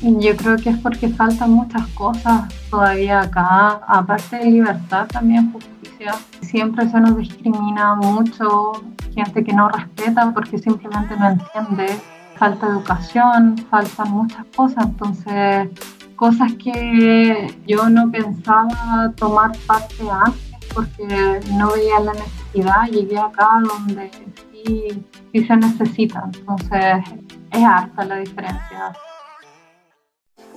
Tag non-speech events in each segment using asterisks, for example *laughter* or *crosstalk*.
Yo creo que es porque faltan muchas cosas todavía acá, aparte de libertad también justicia. Siempre se nos discrimina mucho, gente que no respeta porque simplemente no entiende, falta educación, faltan muchas cosas, entonces cosas que yo no pensaba tomar parte antes porque no veía la necesidad, llegué acá donde sí, sí se necesita, entonces es hasta la diferencia.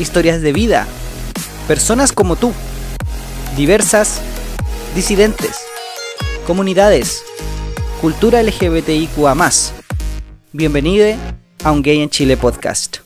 historias de vida, personas como tú, diversas, disidentes, comunidades, cultura LGBTIQA. Bienvenido a un Gay en Chile podcast.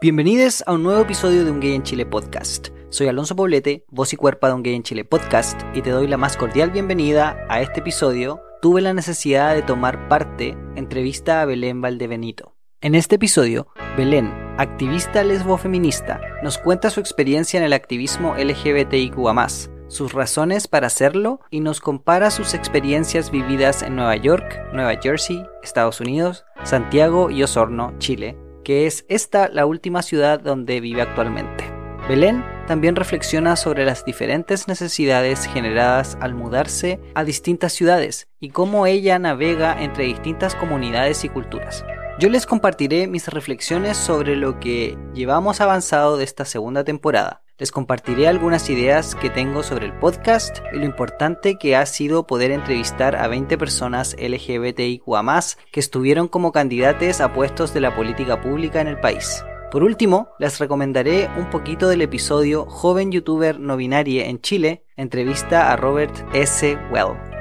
Bienvenidos a un nuevo episodio de Un Gay en Chile podcast. Soy Alonso Poblete, voz y cuerpo de Un Gay en Chile podcast, y te doy la más cordial bienvenida a este episodio. Tuve la necesidad de tomar parte entrevista a Belén Valdebenito en este episodio, Belén, activista lesbo-feminista, nos cuenta su experiencia en el activismo LGBTIQA, sus razones para hacerlo y nos compara sus experiencias vividas en Nueva York, Nueva Jersey, Estados Unidos, Santiago y Osorno, Chile, que es esta la última ciudad donde vive actualmente. Belén también reflexiona sobre las diferentes necesidades generadas al mudarse a distintas ciudades y cómo ella navega entre distintas comunidades y culturas. Yo les compartiré mis reflexiones sobre lo que llevamos avanzado de esta segunda temporada. Les compartiré algunas ideas que tengo sobre el podcast y lo importante que ha sido poder entrevistar a 20 personas LGBTIQA que estuvieron como candidatos a puestos de la política pública en el país. Por último, les recomendaré un poquito del episodio Joven youtuber no en Chile, entrevista a Robert S. Well.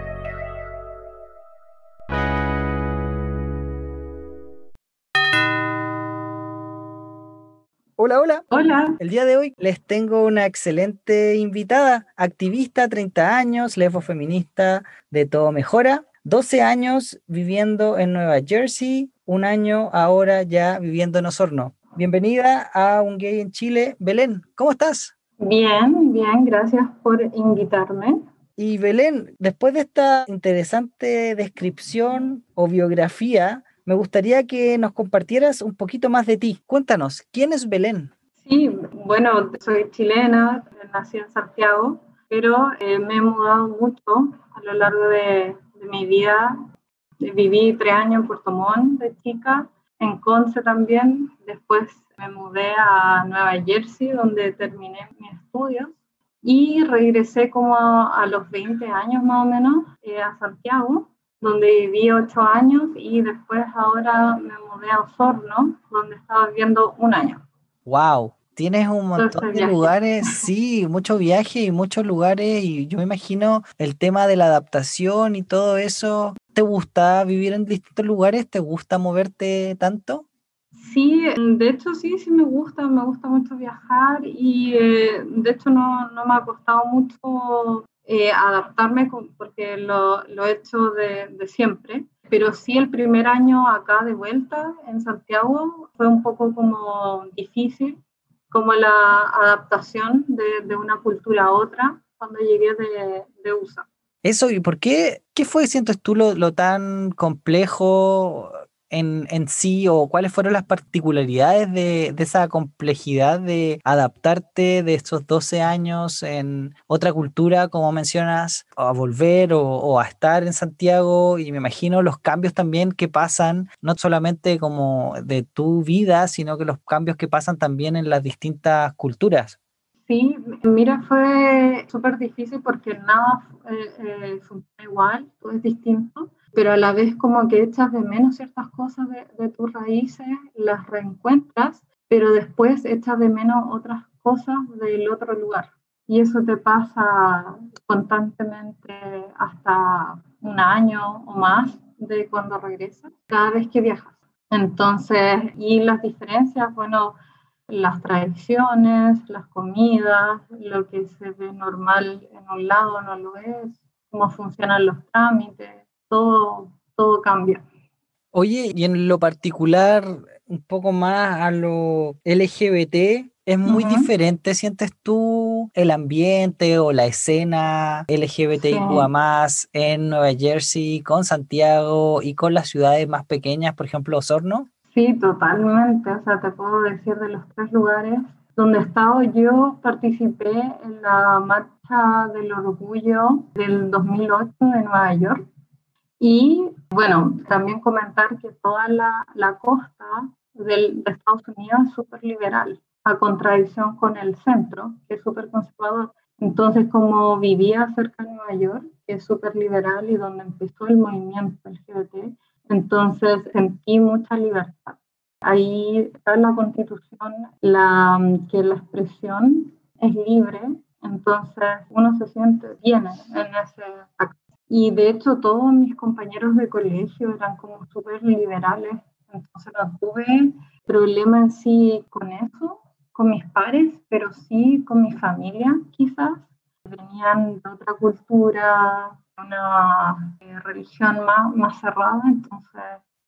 Hola, hola. Hola. El día de hoy les tengo una excelente invitada, activista, 30 años, lesbo feminista, de todo mejora, 12 años viviendo en Nueva Jersey, un año ahora ya viviendo en Osorno. Bienvenida a Un Gay en Chile. Belén, ¿cómo estás? Bien, bien, gracias por invitarme. Y Belén, después de esta interesante descripción o biografía, me gustaría que nos compartieras un poquito más de ti. Cuéntanos, ¿quién es Belén? Sí, bueno, soy chilena, nací en Santiago, pero eh, me he mudado mucho a lo largo de, mi vida. Viví tres años en Puerto Montt de chica, en Conce también. Después me mudé a Nueva Jersey, donde terminé mis estudios. Y regresé como a, los 20 años más o menos eh, a Santiago donde viví ocho años y después ahora me mudé a Osorno, donde estaba viviendo un año. ¡Wow! Tienes un montón de lugares, sí, mucho viaje y muchos lugares y yo me imagino el tema de la adaptación y todo eso. ¿Te gusta vivir en distintos lugares? ¿Te gusta moverte tanto? Sí, de hecho sí, sí me gusta, me gusta mucho viajar y eh, de hecho no, no, me ha costado mucho eh, adaptarme porque lo, lo, he hecho de, de, siempre. Pero sí el primer año acá de vuelta en Santiago fue un poco como difícil, como la adaptación de, de una cultura a otra cuando llegué de, de, USA. Eso, ¿y por qué? ¿Qué fue, sientes tú, lo, lo tan complejo en, sí o cuáles fueron las particularidades de, esa complejidad de adaptarte de estos 12 años en otra cultura, como mencionas, a volver o, a estar en Santiago y me imagino los cambios también que pasan, no solamente como de tu vida, sino que los cambios que pasan también en las distintas culturas. Sí, mira, fue súper difícil porque nada eh, eh, funciona igual, todo es distinto pero a la vez como que echas de menos ciertas cosas de, tus raíces, las reencuentras, pero después echas de menos otras cosas del otro lugar. Y eso te pasa constantemente hasta un año o más de cuando regresas, cada vez que viajas. Entonces, y las diferencias, bueno, las tradiciones, las comidas, lo que se ve normal en un lado no lo es, cómo funcionan los trámites, todo, todo cambia. Oye, y en lo particular, un poco más a lo LGBT, ¿es muy diferente, sientes tú, el ambiente o la escena LGBTIQ más en Nueva Jersey, con Santiago y con las ciudades más pequeñas, por ejemplo, Osorno? Sí, totalmente. O sea, te puedo decir de los tres lugares donde he estado, yo participé en la Marcha del Orgullo del 2008 de Nueva York. Y bueno, también comentar que toda la, la costa del, de Estados Unidos es súper liberal, a contradicción con el centro, que es súper conservador. Entonces, como vivía cerca de Nueva York, que es súper liberal y donde empezó el movimiento LGBT, entonces sentí mucha libertad. Ahí está en la constitución la, que la expresión es libre, entonces uno se siente bien en ese acto. Y de hecho todos mis compañeros de colegio eran como súper liberales, entonces no tuve problema en sí con eso, con mis pares, pero sí con mi familia quizás. Venían de otra cultura, una eh, religión más, más cerrada, entonces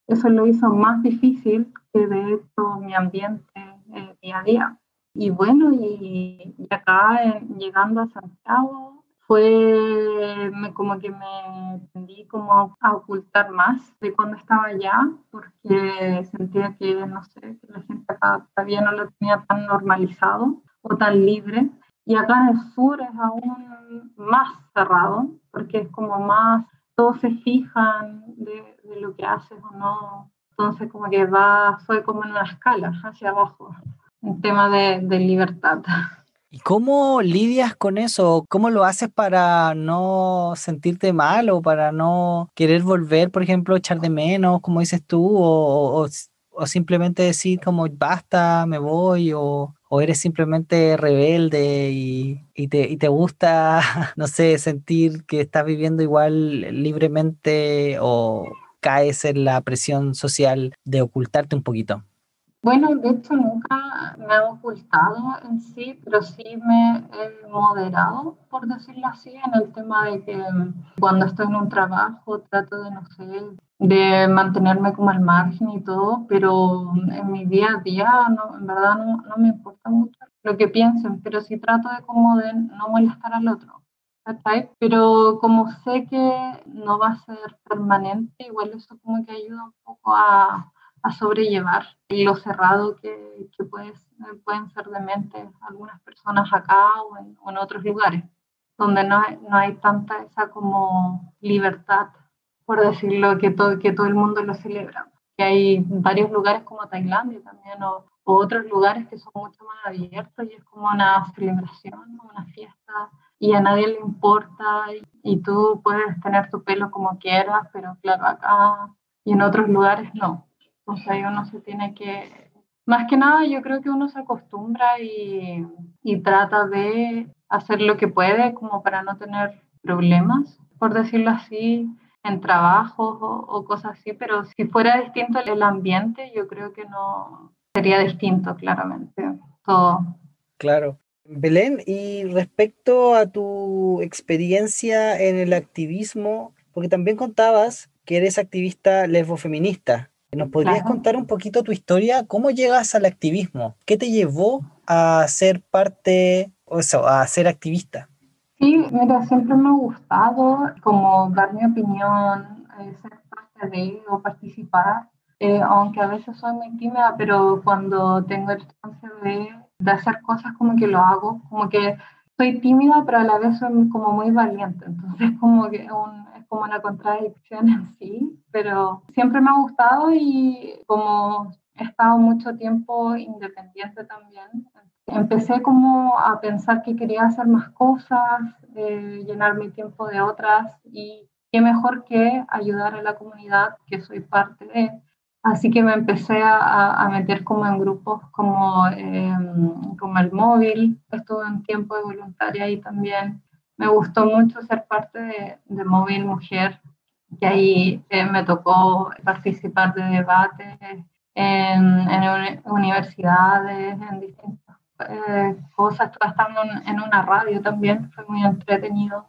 eso lo hizo más difícil que de hecho mi ambiente eh, día a día. Y bueno, y, acá llegando a Santiago fue me, como que me tendí como a ocultar más de cuando estaba allá, porque sentía que, no sé, que la gente acá todavía no lo tenía tan normalizado o tan libre. Y acá en el sur es aún más cerrado, porque es como más, todos se fijan de, lo que haces o no. Entonces como que va, fue como en una escala hacia abajo, en tema de, de libertad. ¿Y cómo lidias con eso? ¿Cómo lo haces para no sentirte mal o para no querer volver, por ejemplo, echar de menos, como dices tú, o, o, o simplemente decir como basta, me voy, o, o eres simplemente rebelde y, y, te, y, te, gusta, *laughs* no sé, sentir que estás viviendo igual libremente o caes en la presión social de ocultarte un poquito? Bueno, de hecho nunca me he ocultado en sí, pero sí me he moderado, por decirlo así, en el tema de que cuando estoy en un trabajo trato de, no sé, de mantenerme como al margen y todo, pero en mi día a día, no, en verdad no, no me importa mucho lo que piensen, pero sí trato de como de no molestar al otro. Pero como sé que no va a ser permanente, igual eso como que ayuda un poco a, a sobrellevar lo cerrado que, que puedes, pueden ser de mente algunas personas acá o en, otros lugares, donde no hay, no hay tanta esa como libertad por decirlo, que todo, que todo el mundo lo celebra. Que hay varios lugares como Tailandia también o, otros lugares que son mucho más abiertos y es como una celebración, una fiesta y a nadie le importa y, y, tú puedes tener tu pelo como quieras, pero claro, acá y en otros lugares no. Entonces ahí uno se tiene que, más que nada yo creo que uno se acostumbra y, y trata de hacer lo que puede como para no tener problemas, por decirlo así, en trabajos o, cosas así, pero si fuera distinto el ambiente, yo creo que no sería distinto, claramente, todo. Claro. Belén, y respecto a tu experiencia en el activismo, porque también contabas que eres activista lesbofeminista. ¿Nos podrías contar un poquito tu historia? ¿Cómo llegas al activismo? ¿Qué te llevó a ser parte, o sea, a ser activista? Sí, mira, siempre me ha gustado como dar mi opinión, eh, ser parte de o participar, eh, aunque a veces soy muy tímida, pero cuando tengo el chance de, de, hacer cosas como que lo hago, como que soy tímida, pero a la vez soy como muy valiente, entonces como que un, como una contradicción en sí, pero siempre me ha gustado y como he estado mucho tiempo independiente también, empecé como a pensar que quería hacer más cosas, eh, llenar mi tiempo de otras y qué mejor que ayudar a la comunidad que soy parte de. Así que me empecé a, a meter como en grupos como, em, como el móvil, estuve un tiempo de voluntaria ahí también. Me gustó mucho ser parte de, de Móvil Mujer, que ahí eh, me tocó participar de debates en, universidades, en distintas eh, cosas. Estuve estando en, una radio también, fue muy entretenido.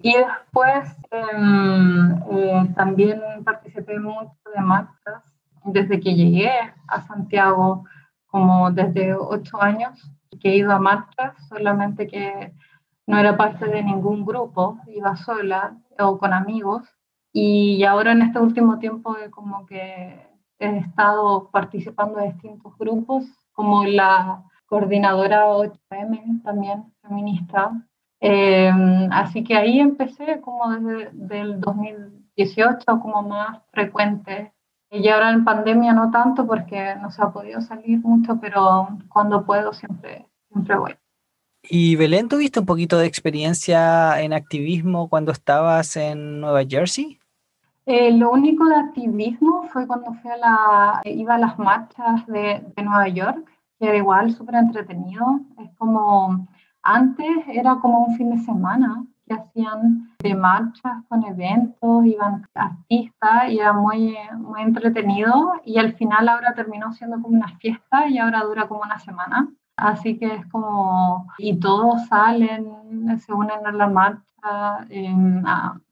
Y después em, eh, también participé mucho de marchas desde que llegué a Santiago, como desde ocho años, que he ido a marchas, solamente que no era parte de ningún grupo, iba sola o con amigos. Y ahora en este último tiempo como que he estado participando de distintos grupos, como la coordinadora 8M, también feminista. Em, así que ahí empecé como desde el 2018, como más frecuente. Y ahora en pandemia no tanto porque no se ha podido salir mucho, pero cuando puedo siempre, siempre voy. Y Belén, ¿tuviste un poquito de experiencia en activismo cuando estabas en Nueva Jersey? Eh, lo único de activismo fue cuando fui a la, iba a las marchas de, de Nueva York, que era igual súper entretenido. Es como, antes era como un fin de semana que hacían de marchas con eventos, iban artistas y era muy, muy entretenido. Y al final ahora terminó siendo como una fiesta y ahora dura como una semana. Así que es como, y todos salen, se unen a la marcha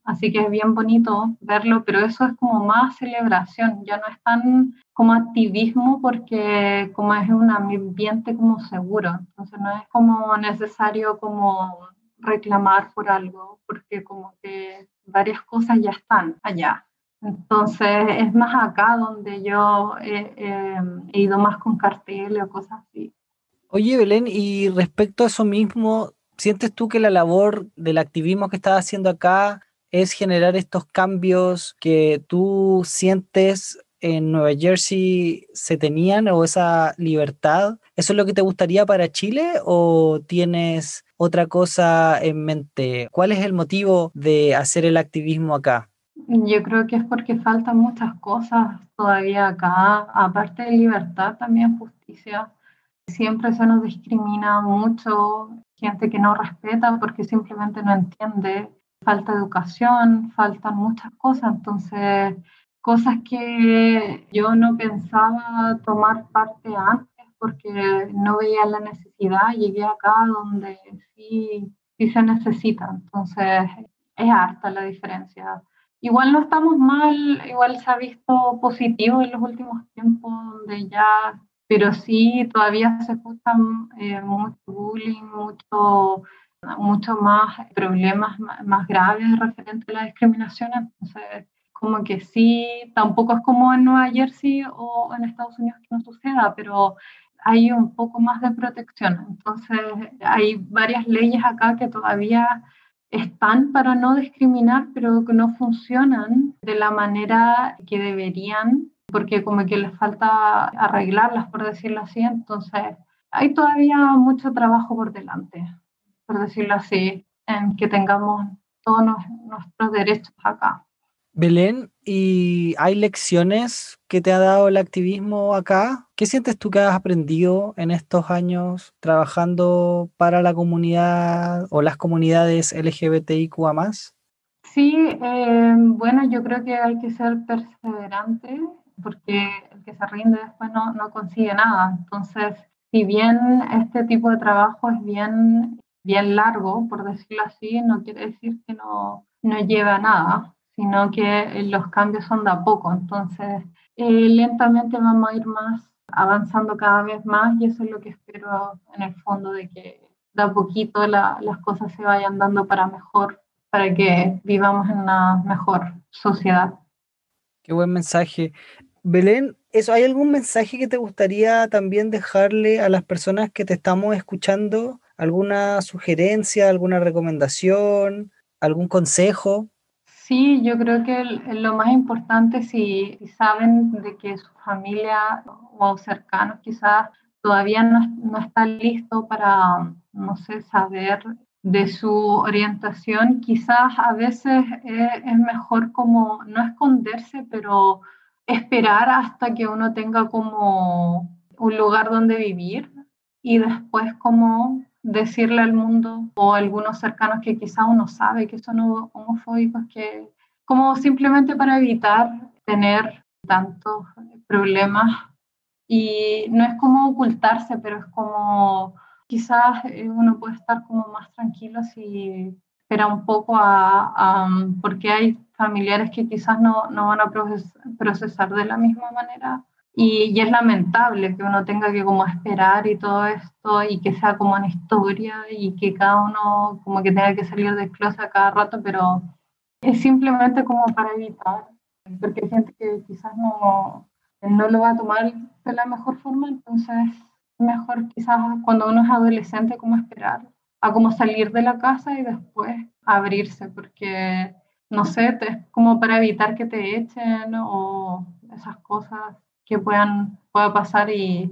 así que es bien bonito verlo, pero eso es como más celebración, ya no es tan como activismo porque como es un ambiente como seguro, entonces no es como necesario como reclamar por algo, porque como que varias cosas ya están allá. Entonces es más acá donde yo he ido más con carteles o cosas así. Oye, Belén, y respecto a eso mismo, ¿Sientes tú que la labor del activismo que estás haciendo acá es generar estos cambios que tú sientes en Nueva Jersey se tenían o esa libertad? ¿Eso es lo que te gustaría para Chile o tienes otra cosa en mente? ¿Cuál es el motivo de hacer el activismo acá? Yo creo que es porque faltan muchas cosas todavía acá, aparte de libertad, también justicia. Siempre se nos discrimina mucho gente que no respeta porque simplemente no entiende, falta educación, faltan muchas cosas, entonces cosas que yo no pensaba tomar parte antes porque no veía la necesidad, llegué acá donde sí, sí se necesita, entonces es harta la diferencia. Igual no estamos mal, igual se ha visto positivo en los últimos tiempos donde ya pero sí todavía se escuchan eh, mucho bullying, mucho, mucho más problemas más graves referentes a la discriminación. Entonces, como que sí, tampoco es como en Nueva Jersey o en Estados Unidos que no suceda, pero hay un poco más de protección. Entonces, hay varias leyes acá que todavía están para no discriminar, pero que no funcionan de la manera que deberían porque como que les falta arreglarlas, por decirlo así. Entonces, hay todavía mucho trabajo por delante, por decirlo así, en que tengamos todos nuestros derechos acá. Belén, ¿y hay lecciones que te ha dado el activismo acá? ¿Qué sientes tú que has aprendido en estos años trabajando para la comunidad o las comunidades LGBTIQA Sí, eh, bueno, yo creo que hay que ser perseverante porque el que se rinde después no, no consigue nada. Entonces, si bien este tipo de trabajo es bien, bien largo, por decirlo así, no quiere decir que no, no lleva a nada, sino que los cambios son de a poco. Entonces, eh, lentamente vamos a ir más avanzando cada vez más y eso es lo que espero en el fondo de que de a poquito las cosas se vayan dando para mejor, para que vivamos en una mejor sociedad. Qué buen mensaje. Belén, ¿eso, ¿hay algún mensaje que te gustaría también dejarle a las personas que te estamos escuchando? ¿Alguna sugerencia, alguna recomendación, algún consejo? Sí, yo creo que lo más importante si, saben de que su familia o cercanos quizás todavía no, están listos para, no sé, saber de su orientación, quizás a veces es mejor como no esconderse, pero esperar hasta que uno tenga como un lugar donde vivir y después como decirle al mundo o a algunos cercanos que quizá uno sabe que son homofóbicos, que como simplemente para evitar tener tantos problemas y no es como ocultarse, pero es como quizás eh, uno puede estar como más tranquilo si espera un poco a, porque hay familiares que quizás no, no van a procesar de la misma manera. Y, y, es lamentable que uno tenga que como esperar y todo esto y que sea como una historia y que cada uno como que tenga que salir del closet cada rato, pero es simplemente como para evitar, porque hay gente que quizás no, no lo va a tomar de la mejor forma, entonces mejor quizás cuando uno es adolescente como esperar a como salir de la casa y después abrirse, porque no sé, es como para evitar que te echen o esas cosas que puedan pueda pasar y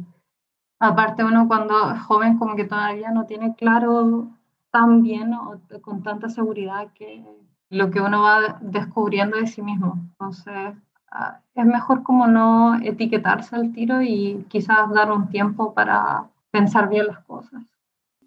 aparte uno cuando es joven como que todavía no tiene claro tan bien o con tanta seguridad que lo que uno va descubriendo de sí mismo. Entonces, Ah, es mejor como no etiquetarse al tiro y quizás dar un tiempo para pensar bien las cosas.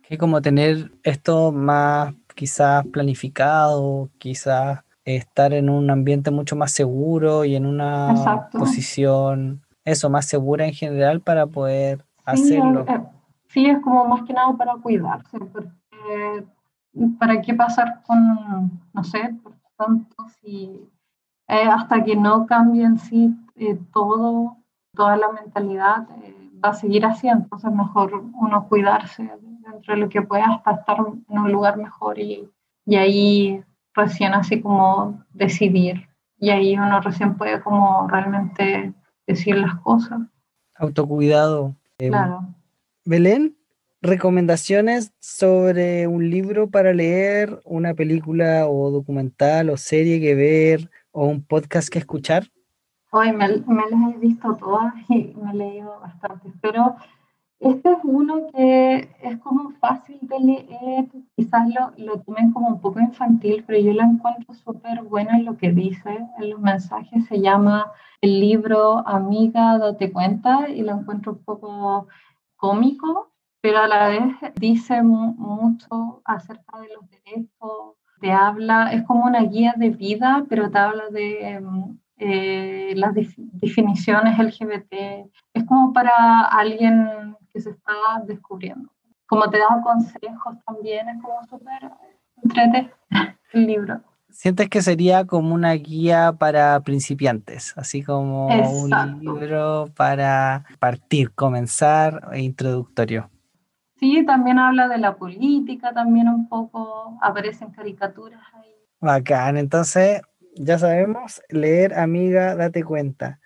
Que como tener esto más quizás planificado, quizás estar en un ambiente mucho más seguro y en una posición, eso, más segura en general para poder hacerlo. Eh, sí, es como más que nada para cuidarse, porque para qué pasar con, no sé, por tanto, si eh, hasta que no cambie en sí eh, todo, toda la mentalidad, eh, va a seguir así, entonces mejor uno cuidarse dentro de lo que pueda hasta estar en un lugar mejor y, y ahí recién así como decidir y ahí uno recién puede como realmente decir las cosas. Autocuidado. claro. Belén, recomendaciones sobre un libro para leer, una película o documental o serie que ver, o un podcast que escuchar? Hoy me, me las he visto todas y me he leído bastante, pero este es uno que es como fácil de leer, quizás lo, lo tomen como un poco infantil, pero yo lo encuentro súper bueno en lo que dice, en los mensajes, se llama el libro Amiga, date cuenta, y lo encuentro un poco cómico, pero a la vez dice mucho acerca de los derechos te habla, es como una guía de vida, pero te habla de em, eh, las definiciones LGBT. Es como para alguien que se está descubriendo. Como te da consejos también, es como súper entrete *laughs* el libro. Sientes que sería como una guía para principiantes, así como un libro para partir, comenzar e introductorio. Sí, también habla de la política, también un poco, aparecen caricaturas ahí. Bacán, entonces ya sabemos, leer amiga, date cuenta.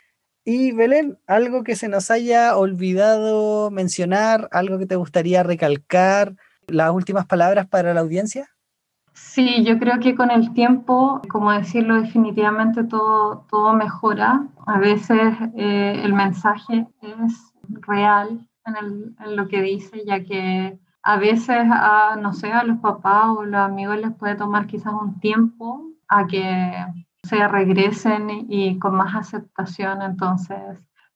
Y Belén, algo que se nos haya olvidado mencionar, algo que te gustaría recalcar, las últimas palabras para la audiencia. Sí, yo creo que con el tiempo, como decirlo, definitivamente todo, todo mejora. A veces eh, el mensaje es real, en, lo que dice, ya que a veces a, no sé, a los papás o los amigos les puede tomar quizás un tiempo a que se regresen y, con más aceptación, entonces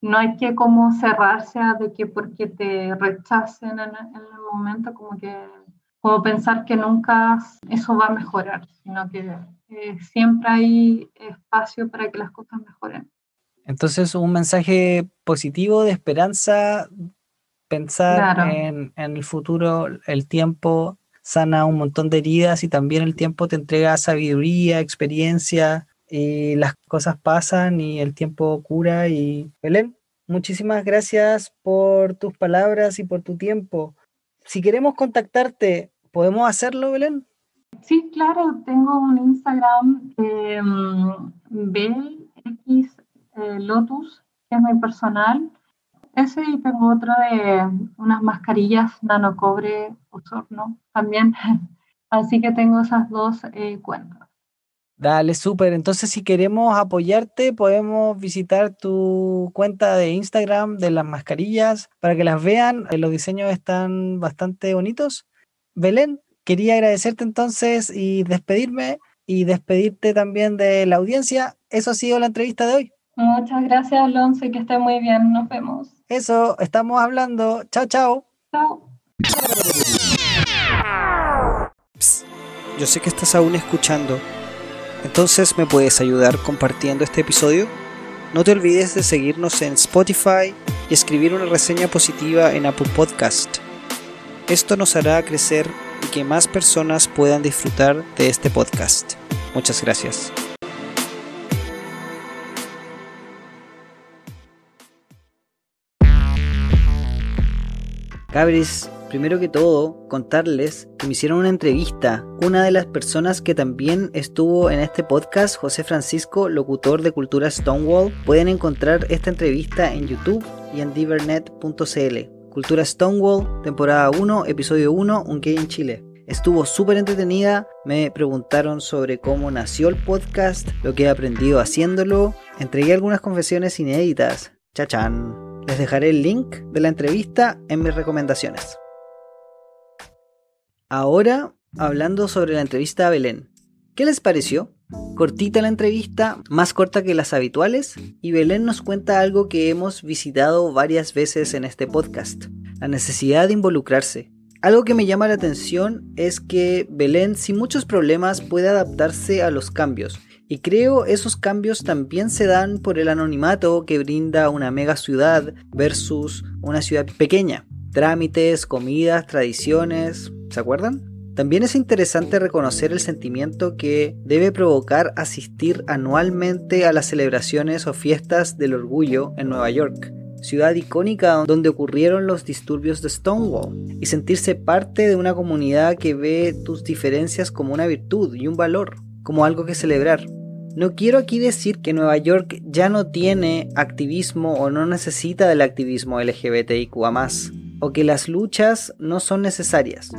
no hay que como cerrarse a de que porque te rechacen en, el momento como que como pensar que nunca eso va a mejorar, sino que eh, siempre hay espacio para que las cosas mejoren. Entonces, un mensaje positivo de esperanza pensar en, el futuro, el tiempo sana un montón de heridas y también el tiempo te entrega sabiduría, experiencia y las cosas pasan y el tiempo cura y Belén, muchísimas gracias por tus palabras y por tu tiempo. Si queremos contactarte, ¿podemos hacerlo, Belén? Sí, claro, tengo un Instagram, eh, BX eh, que es muy personal ese y tengo otro de unas mascarillas nano cobre osorno también. *laughs* Así que tengo esas dos eh, cuentas. Dale, súper. Entonces, si queremos apoyarte, podemos visitar tu cuenta de Instagram de las mascarillas para que las vean. Eh, los diseños están bastante bonitos. Belén, quería agradecerte entonces y despedirme y despedirte también de la audiencia. Eso ha sido la entrevista de hoy. Muchas gracias, Alonso, y que esté muy bien. Nos vemos. Eso, estamos hablando. Chao, chao. Chao. yo sé que estás aún escuchando. Entonces, ¿me puedes ayudar compartiendo este episodio? No te olvides de seguirnos en Spotify, y escribir una reseña positiva en Apple Podcast. Esto nos hará crecer y que más personas puedan disfrutar de este podcast. Muchas gracias. Cabris, primero que todo, contarles que me hicieron una entrevista. Una de las personas que también estuvo en este podcast, José Francisco, locutor de Cultura Stonewall. Pueden encontrar esta entrevista en YouTube y en divernet.cl. Cultura Stonewall, temporada 1, episodio 1, Un Gay en Chile. Estuvo súper entretenida, me preguntaron sobre cómo nació el podcast, lo que he aprendido haciéndolo, entregué algunas confesiones inéditas. Chachán. Les dejaré el link de la entrevista en mis recomendaciones. Ahora, hablando sobre la entrevista a Belén. ¿Qué les pareció? Cortita la entrevista, más corta que las habituales, y Belén nos cuenta algo que hemos visitado varias veces en este podcast, la necesidad de involucrarse. Algo que me llama la atención es que Belén sin muchos problemas puede adaptarse a los cambios y creo esos cambios también se dan por el anonimato que brinda una mega ciudad versus una ciudad pequeña. Trámites, comidas, tradiciones, ¿se acuerdan? También es interesante reconocer el sentimiento que debe provocar asistir anualmente a las celebraciones o fiestas del orgullo en Nueva York, ciudad icónica donde ocurrieron los disturbios de Stonewall, y sentirse parte de una comunidad que ve tus diferencias como una virtud y un valor, como algo que celebrar. No quiero aquí decir que Nueva York ya no tiene activismo o no necesita del activismo LGBTIQA o que las luchas no son necesarias.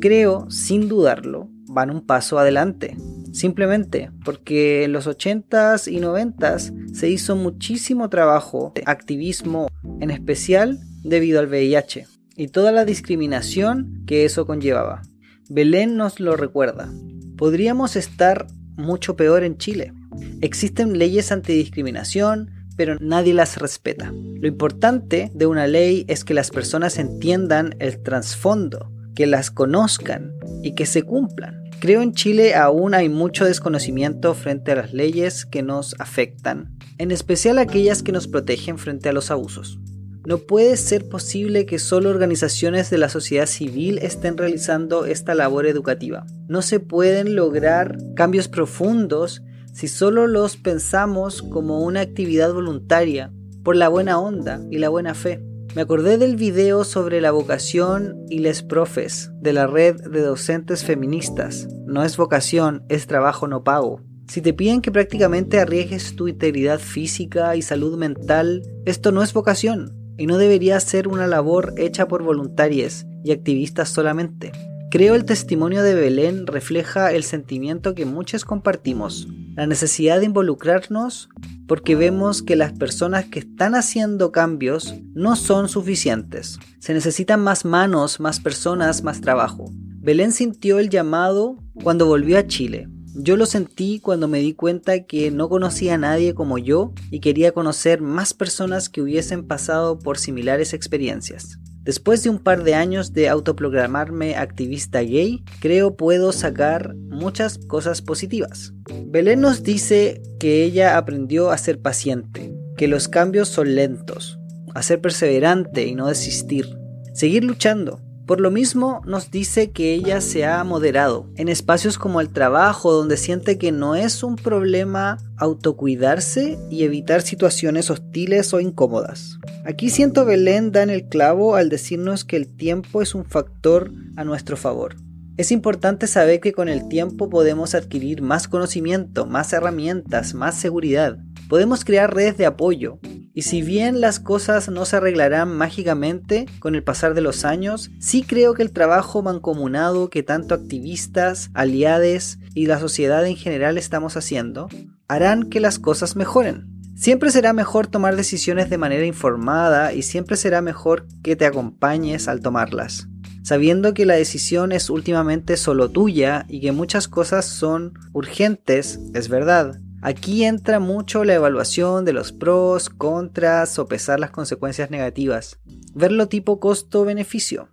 Creo, sin dudarlo, van un paso adelante. Simplemente porque en los 80s y 90s se hizo muchísimo trabajo de activismo, en especial debido al VIH y toda la discriminación que eso conllevaba. Belén nos lo recuerda. Podríamos estar mucho peor en Chile. Existen leyes antidiscriminación, pero nadie las respeta. Lo importante de una ley es que las personas entiendan el trasfondo, que las conozcan y que se cumplan. Creo en Chile aún hay mucho desconocimiento frente a las leyes que nos afectan, en especial aquellas que nos protegen frente a los abusos. No puede ser posible que solo organizaciones de la sociedad civil estén realizando esta labor educativa. No se pueden lograr cambios profundos si solo los pensamos como una actividad voluntaria, por la buena onda y la buena fe. Me acordé del video sobre la vocación y les profes de la red de docentes feministas. No es vocación, es trabajo no pago. Si te piden que prácticamente arriesgues tu integridad física y salud mental, esto no es vocación y no debería ser una labor hecha por voluntarios y activistas solamente. Creo el testimonio de Belén refleja el sentimiento que muchos compartimos, la necesidad de involucrarnos porque vemos que las personas que están haciendo cambios no son suficientes. Se necesitan más manos, más personas, más trabajo. Belén sintió el llamado cuando volvió a Chile. Yo lo sentí cuando me di cuenta que no conocía a nadie como yo y quería conocer más personas que hubiesen pasado por similares experiencias. Después de un par de años de autoprogramarme activista gay, creo puedo sacar muchas cosas positivas. Belén nos dice que ella aprendió a ser paciente, que los cambios son lentos, a ser perseverante y no desistir, seguir luchando, por lo mismo nos dice que ella se ha moderado en espacios como el trabajo donde siente que no es un problema autocuidarse y evitar situaciones hostiles o incómodas. Aquí siento Belén da en el clavo al decirnos que el tiempo es un factor a nuestro favor. Es importante saber que con el tiempo podemos adquirir más conocimiento, más herramientas, más seguridad. Podemos crear redes de apoyo, y si bien las cosas no se arreglarán mágicamente con el pasar de los años, sí creo que el trabajo mancomunado que tanto activistas, aliades y la sociedad en general estamos haciendo harán que las cosas mejoren. Siempre será mejor tomar decisiones de manera informada y siempre será mejor que te acompañes al tomarlas, sabiendo que la decisión es últimamente solo tuya y que muchas cosas son urgentes, es verdad, Aquí entra mucho la evaluación de los pros, contras, o pesar las consecuencias negativas. Verlo tipo costo-beneficio.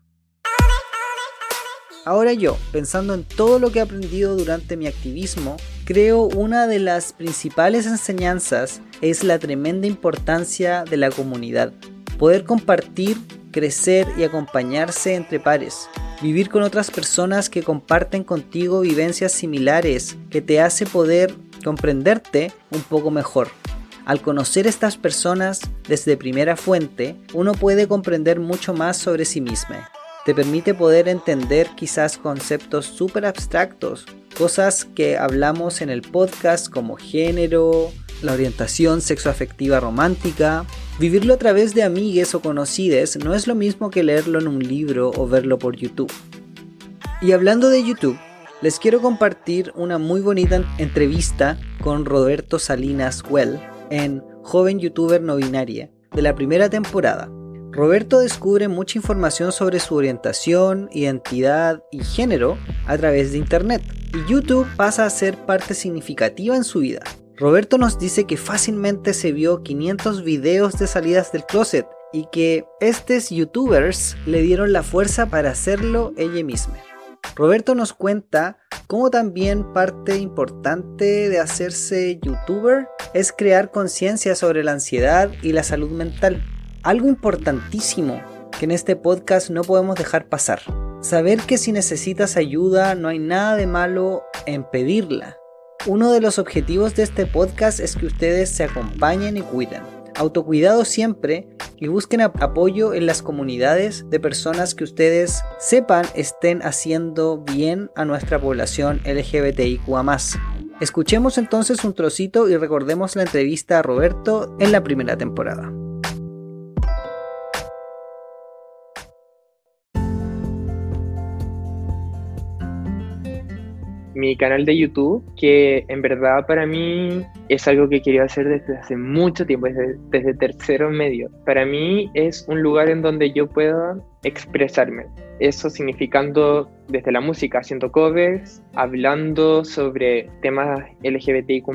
Ahora yo, pensando en todo lo que he aprendido durante mi activismo, creo una de las principales enseñanzas es la tremenda importancia de la comunidad. Poder compartir, crecer y acompañarse entre pares. Vivir con otras personas que comparten contigo vivencias similares que te hace poder comprenderte un poco mejor. Al conocer estas personas desde primera fuente, uno puede comprender mucho más sobre sí mismo. Te permite poder entender quizás conceptos súper abstractos, cosas que hablamos en el podcast como género, la orientación sexoafectiva romántica. Vivirlo a través de amigues o conocides no es lo mismo que leerlo en un libro o verlo por YouTube. Y hablando de YouTube, les quiero compartir una muy bonita entrevista con Roberto Salinas Well en Joven YouTuber No Binaria de la primera temporada. Roberto descubre mucha información sobre su orientación, identidad y género a través de Internet, y YouTube pasa a ser parte significativa en su vida. Roberto nos dice que fácilmente se vio 500 videos de salidas del closet y que estos youtubers le dieron la fuerza para hacerlo ella misma. Roberto nos cuenta cómo también parte importante de hacerse youtuber es crear conciencia sobre la ansiedad y la salud mental. Algo importantísimo que en este podcast no podemos dejar pasar. Saber que si necesitas ayuda no hay nada de malo en pedirla. Uno de los objetivos de este podcast es que ustedes se acompañen y cuiden. Autocuidado siempre y busquen apoyo en las comunidades de personas que ustedes sepan estén haciendo bien a nuestra población LGBTIQA. Escuchemos entonces un trocito y recordemos la entrevista a Roberto en la primera temporada. mi canal de YouTube, que en verdad para mí es algo que quería hacer desde hace mucho tiempo, desde, desde tercero medio. Para mí es un lugar en donde yo pueda expresarme. Eso significando desde la música, haciendo covers, hablando sobre temas LGBTIQ,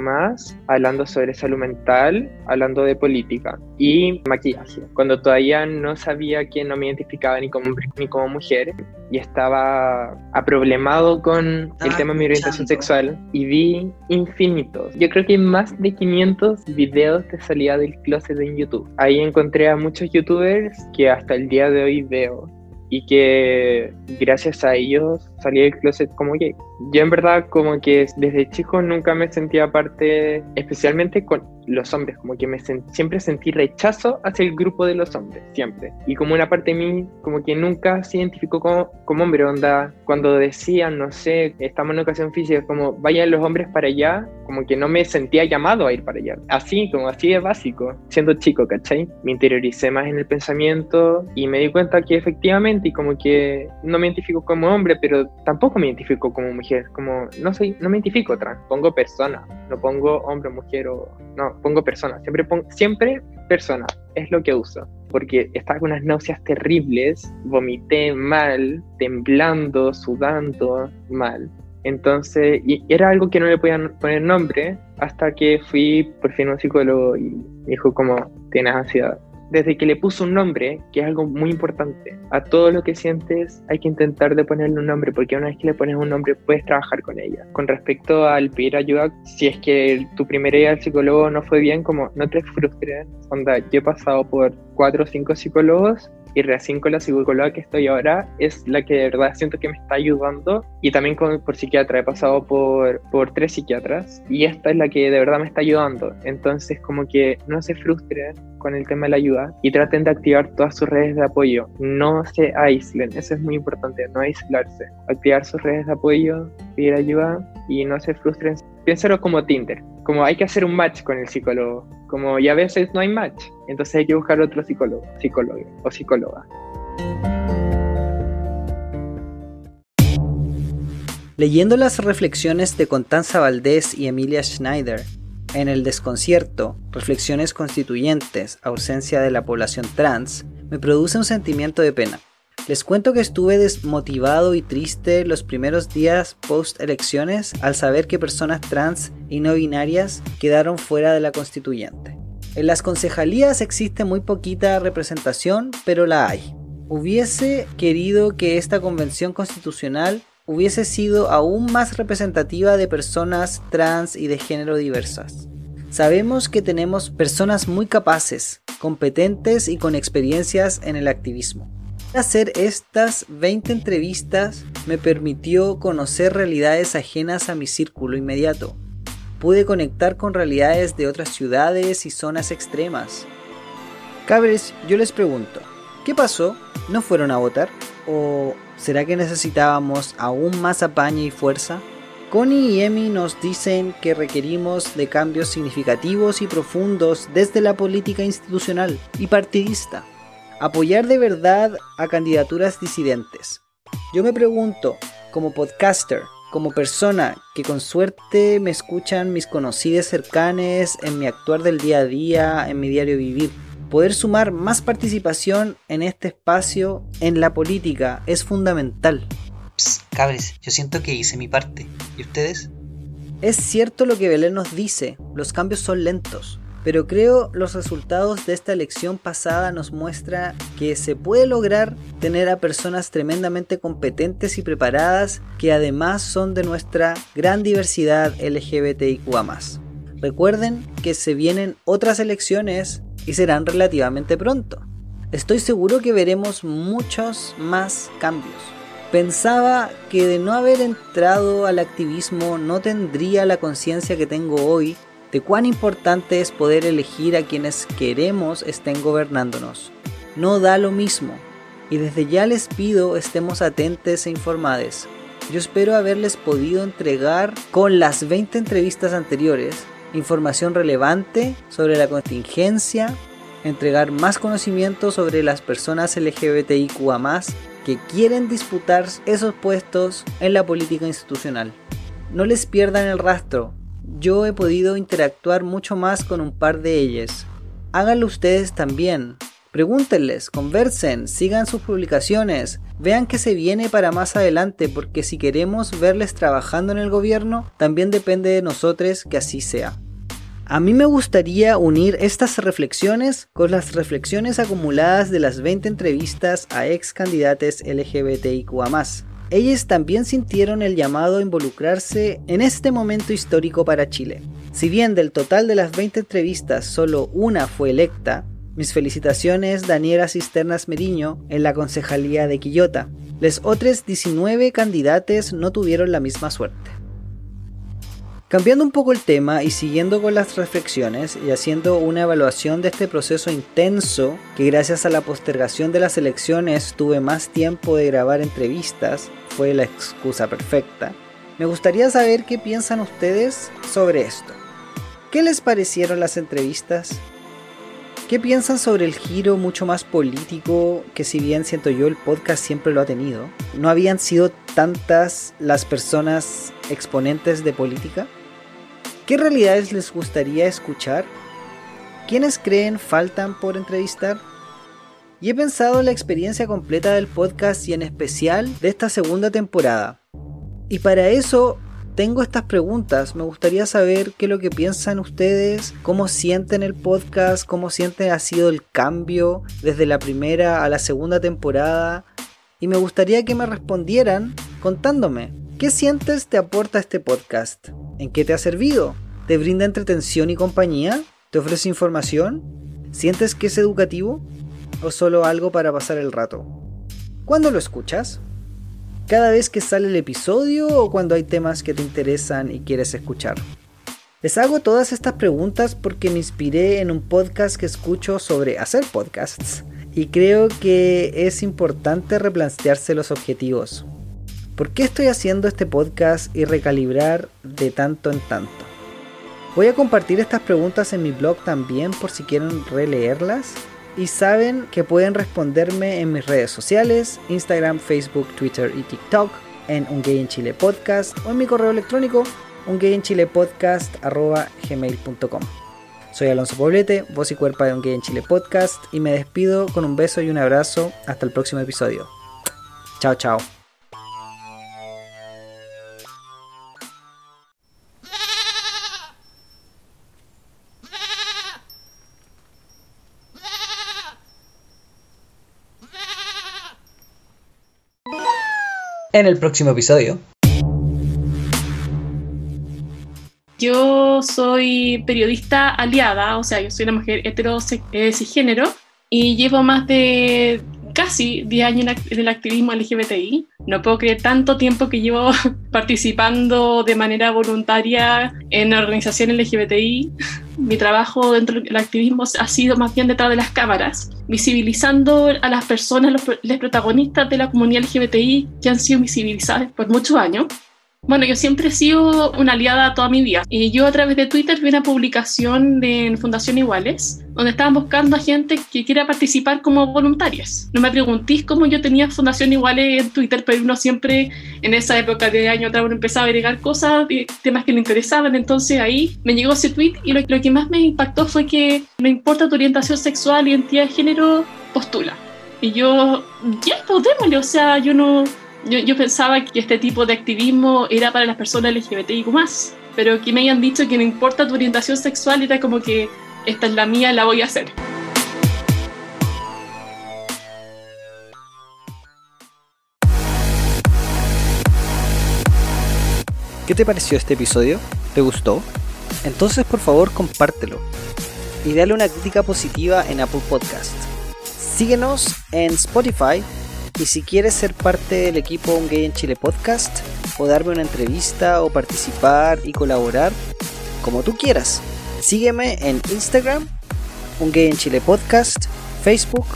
hablando sobre salud mental, hablando de política y maquillaje. Cuando todavía no sabía que no me identificaba ni como ni como mujer y estaba aproblemado con el tema de mi orientación sexual y vi infinitos. Yo creo que hay más de 500 videos de salida del closet en YouTube. Ahí encontré a muchos youtubers que hasta el día de hoy veo y que gracias a ellos salí del closet como gay. Yo en verdad como que desde chico nunca me sentía parte, especialmente con los hombres, como que me siempre sentí rechazo hacia el grupo de los hombres, siempre. Y como una parte de mí, como que nunca se identificó como, como hombre, onda, cuando decían, no sé, estamos en ocasión física, como vayan los hombres para allá, como que no me sentía llamado a ir para allá. Así, como así de básico, siendo chico, ¿cachai? Me interioricé más en el pensamiento y me di cuenta que efectivamente, y como que no me identifico como hombre, pero tampoco me identifico como mujer, como no soy, no me identifico trans, pongo persona, no pongo hombre, mujer o no, pongo persona, siempre pongo, siempre persona, es lo que uso, porque estaba con unas náuseas terribles, vomité mal, temblando, sudando mal. Entonces, y era algo que no le podían poner nombre hasta que fui por fin a un psicólogo y me dijo como, tienes ansiedad desde que le puso un nombre, que es algo muy importante, a todo lo que sientes hay que intentar de ponerle un nombre, porque una vez que le pones un nombre puedes trabajar con ella. Con respecto al pedir ayuda, si es que tu primera idea al psicólogo no fue bien, como no te frustres, onda, yo he pasado por cuatro o cinco psicólogos y recién con la psicóloga que estoy ahora es la que de verdad siento que me está ayudando y también con, por psiquiatra, he pasado por, por tres psiquiatras y esta es la que de verdad me está ayudando. Entonces como que no se frustren con el tema de la ayuda y traten de activar todas sus redes de apoyo. No se aíslen, eso es muy importante, no aislarse. Activar sus redes de apoyo, pedir ayuda y no se frustren. Piénsalo como Tinder, como hay que hacer un match con el psicólogo, como y a veces no hay match, entonces hay que buscar otro psicólogo, psicólogo o psicóloga. Leyendo las reflexiones de Constanza Valdés y Emilia Schneider, en el desconcierto, reflexiones constituyentes, ausencia de la población trans, me produce un sentimiento de pena. Les cuento que estuve desmotivado y triste los primeros días post elecciones al saber que personas trans y no binarias quedaron fuera de la constituyente. En las concejalías existe muy poquita representación, pero la hay. Hubiese querido que esta convención constitucional hubiese sido aún más representativa de personas trans y de género diversas. Sabemos que tenemos personas muy capaces, competentes y con experiencias en el activismo. Hacer estas 20 entrevistas me permitió conocer realidades ajenas a mi círculo inmediato. Pude conectar con realidades de otras ciudades y zonas extremas. Cabres, yo les pregunto, ¿qué pasó? ¿No fueron a votar? ¿O será que necesitábamos aún más apañe y fuerza? Connie y Emi nos dicen que requerimos de cambios significativos y profundos desde la política institucional y partidista apoyar de verdad a candidaturas disidentes. Yo me pregunto, como podcaster, como persona que con suerte me escuchan mis conocidos cercanes en mi actuar del día a día, en mi diario vivir, poder sumar más participación en este espacio, en la política, es fundamental. Psst, cabres, yo siento que hice mi parte. ¿Y ustedes? Es cierto lo que Belén nos dice, los cambios son lentos, pero creo los resultados de esta elección pasada nos muestra que se puede lograr tener a personas tremendamente competentes y preparadas que además son de nuestra gran diversidad LGBTIQA+. Recuerden que se vienen otras elecciones y serán relativamente pronto. Estoy seguro que veremos muchos más cambios. Pensaba que de no haber entrado al activismo no tendría la conciencia que tengo hoy de cuán importante es poder elegir a quienes queremos estén gobernándonos. No da lo mismo, y desde ya les pido estemos atentos e informados. Yo espero haberles podido entregar con las 20 entrevistas anteriores información relevante sobre la contingencia, entregar más conocimiento sobre las personas LGBTIQA que quieren disputar esos puestos en la política institucional. No les pierdan el rastro, yo he podido interactuar mucho más con un par de ellas. Háganlo ustedes también. Pregúntenles, conversen, sigan sus publicaciones, vean qué se viene para más adelante, porque si queremos verles trabajando en el gobierno, también depende de nosotros que así sea. A mí me gustaría unir estas reflexiones con las reflexiones acumuladas de las 20 entrevistas a ex candidatos LGBTIQA ellas también sintieron el llamado a involucrarse en este momento histórico para Chile. Si bien del total de las 20 entrevistas solo una fue electa, mis felicitaciones Daniela Cisternas Meriño en la concejalía de Quillota. Les otros 19 candidatos no tuvieron la misma suerte. Cambiando un poco el tema y siguiendo con las reflexiones y haciendo una evaluación de este proceso intenso, que gracias a la postergación de las elecciones tuve más tiempo de grabar entrevistas, fue la excusa perfecta, me gustaría saber qué piensan ustedes sobre esto. ¿Qué les parecieron las entrevistas? ¿Qué piensan sobre el giro mucho más político que si bien siento yo el podcast siempre lo ha tenido? ¿No habían sido tantas las personas exponentes de política? ¿Qué realidades les gustaría escuchar? ¿Quiénes creen faltan por entrevistar? Y he pensado en la experiencia completa del podcast y en especial de esta segunda temporada. Y para eso tengo estas preguntas. Me gustaría saber qué es lo que piensan ustedes, cómo sienten el podcast, cómo sienten ha sido el cambio desde la primera a la segunda temporada. Y me gustaría que me respondieran contándome, ¿qué sientes te aporta este podcast? ¿En qué te ha servido? ¿Te brinda entretención y compañía? ¿Te ofrece información? ¿Sientes que es educativo? ¿O solo algo para pasar el rato? ¿Cuándo lo escuchas? ¿Cada vez que sale el episodio o cuando hay temas que te interesan y quieres escuchar? Les hago todas estas preguntas porque me inspiré en un podcast que escucho sobre hacer podcasts y creo que es importante replantearse los objetivos. ¿Por qué estoy haciendo este podcast y recalibrar de tanto en tanto? Voy a compartir estas preguntas en mi blog también por si quieren releerlas. Y saben que pueden responderme en mis redes sociales, Instagram, Facebook, Twitter y TikTok, en Un Gay en Chile Podcast o en mi correo electrónico ungayinchilepodcast.gmail.com Soy Alonso Poblete, voz y cuerpo de Un Gay en Chile Podcast y me despido con un beso y un abrazo hasta el próximo episodio. Chao, chao. En el próximo episodio. Yo soy periodista aliada, o sea, yo soy una mujer cisgénero y llevo más de casi 10 años en el activismo LGBTI. No puedo creer tanto tiempo que llevo *laughs* participando de manera voluntaria en organizaciones LGBTI. Mi trabajo dentro del activismo ha sido más bien detrás de las cámaras, visibilizando a las personas, los, los protagonistas de la comunidad LGBTI que han sido visibilizadas por muchos años. Bueno, yo siempre he sido una aliada toda mi vida. Y yo a través de Twitter vi una publicación de Fundación Iguales, donde estaban buscando a gente que quiera participar como voluntarias. No me preguntéis cómo yo tenía Fundación Iguales en Twitter, pero uno siempre en esa época de año atrás uno empezaba a agregar cosas, temas que le interesaban. Entonces ahí me llegó ese tweet y lo, lo que más me impactó fue que no importa tu orientación sexual, identidad de género, postula. Y yo, ya, pues démosle, o sea, yo no, yo, pensaba que este tipo de activismo era para las personas LGBTIQ pero que me hayan dicho que no importa tu orientación sexual, era como que esta es la mía, la voy a hacer. ¿Qué te pareció este episodio? ¿Te gustó? Entonces por favor compártelo y dale una crítica positiva en Apple Podcast. Síguenos en Spotify y si quieres ser parte del equipo Un Gay en Chile Podcast, o darme una entrevista, o participar y colaborar, como tú quieras, sígueme en Instagram, Un Gay en Chile Podcast, Facebook,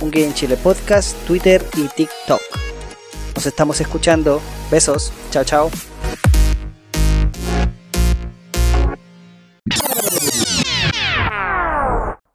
Un Gay en Chile Podcast, Twitter y TikTok. Nos estamos escuchando. Besos. Chao, chao.